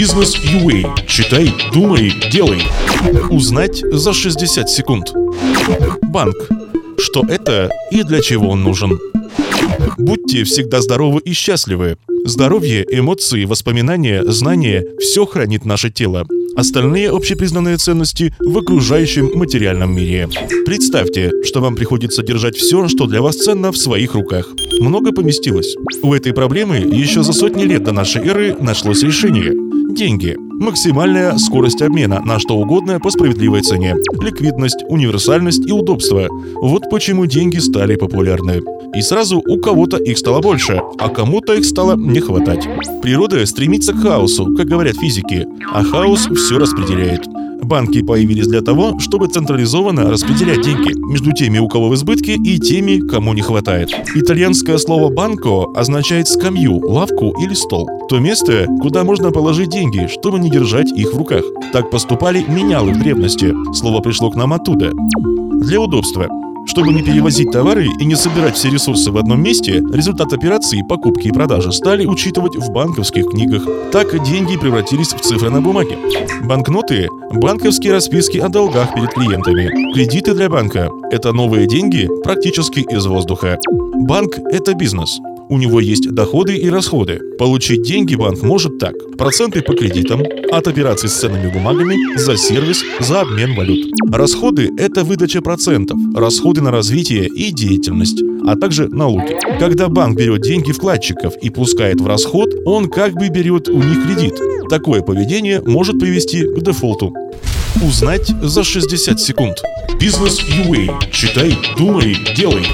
Бизнес UA. Читай, думай, делай. Узнать за 60 секунд. Банк. Что это и для чего он нужен? Будьте всегда здоровы и счастливы. Здоровье, эмоции, воспоминания, знания – все хранит наше тело. Остальные общепризнанные ценности в окружающем материальном мире. Представьте, что вам приходится держать все, что для вас ценно, в своих руках. Много поместилось. У этой проблемы еще за сотни лет до нашей эры нашлось решение. Деньги. Максимальная скорость обмена на что угодно по справедливой цене. Ликвидность, универсальность и удобство. Вот почему деньги стали популярны. И сразу у кого-то их стало больше, а кому-то их стало не хватать. Природа стремится к хаосу, как говорят физики, а хаос все распределяет. Банки появились для того, чтобы централизованно распределять деньги между теми, у кого в избытке, и теми, кому не хватает. Итальянское слово «банко» означает скамью, лавку или стол. То место, куда можно положить деньги, чтобы не держать их в руках. Так поступали менялы в древности. Слово пришло к нам оттуда. Для удобства. Чтобы не перевозить товары и не собирать все ресурсы в одном месте, результат операции покупки и продажи стали учитывать в банковских книгах. Так деньги превратились в цифры на бумаге. Банкноты – банковские расписки о долгах перед клиентами. Кредиты для банка – это новые деньги практически из воздуха. Банк – это бизнес. У него есть доходы и расходы. Получить деньги банк может так. Проценты по кредитам, от операций с ценными бумагами, за сервис, за обмен валют. Расходы – это выдача процентов, расходы на развитие и деятельность, а также налоги. Когда банк берет деньги вкладчиков и пускает в расход, он как бы берет у них кредит. Такое поведение может привести к дефолту. Узнать за 60 секунд. Бизнес UA. Читай, думай, делай.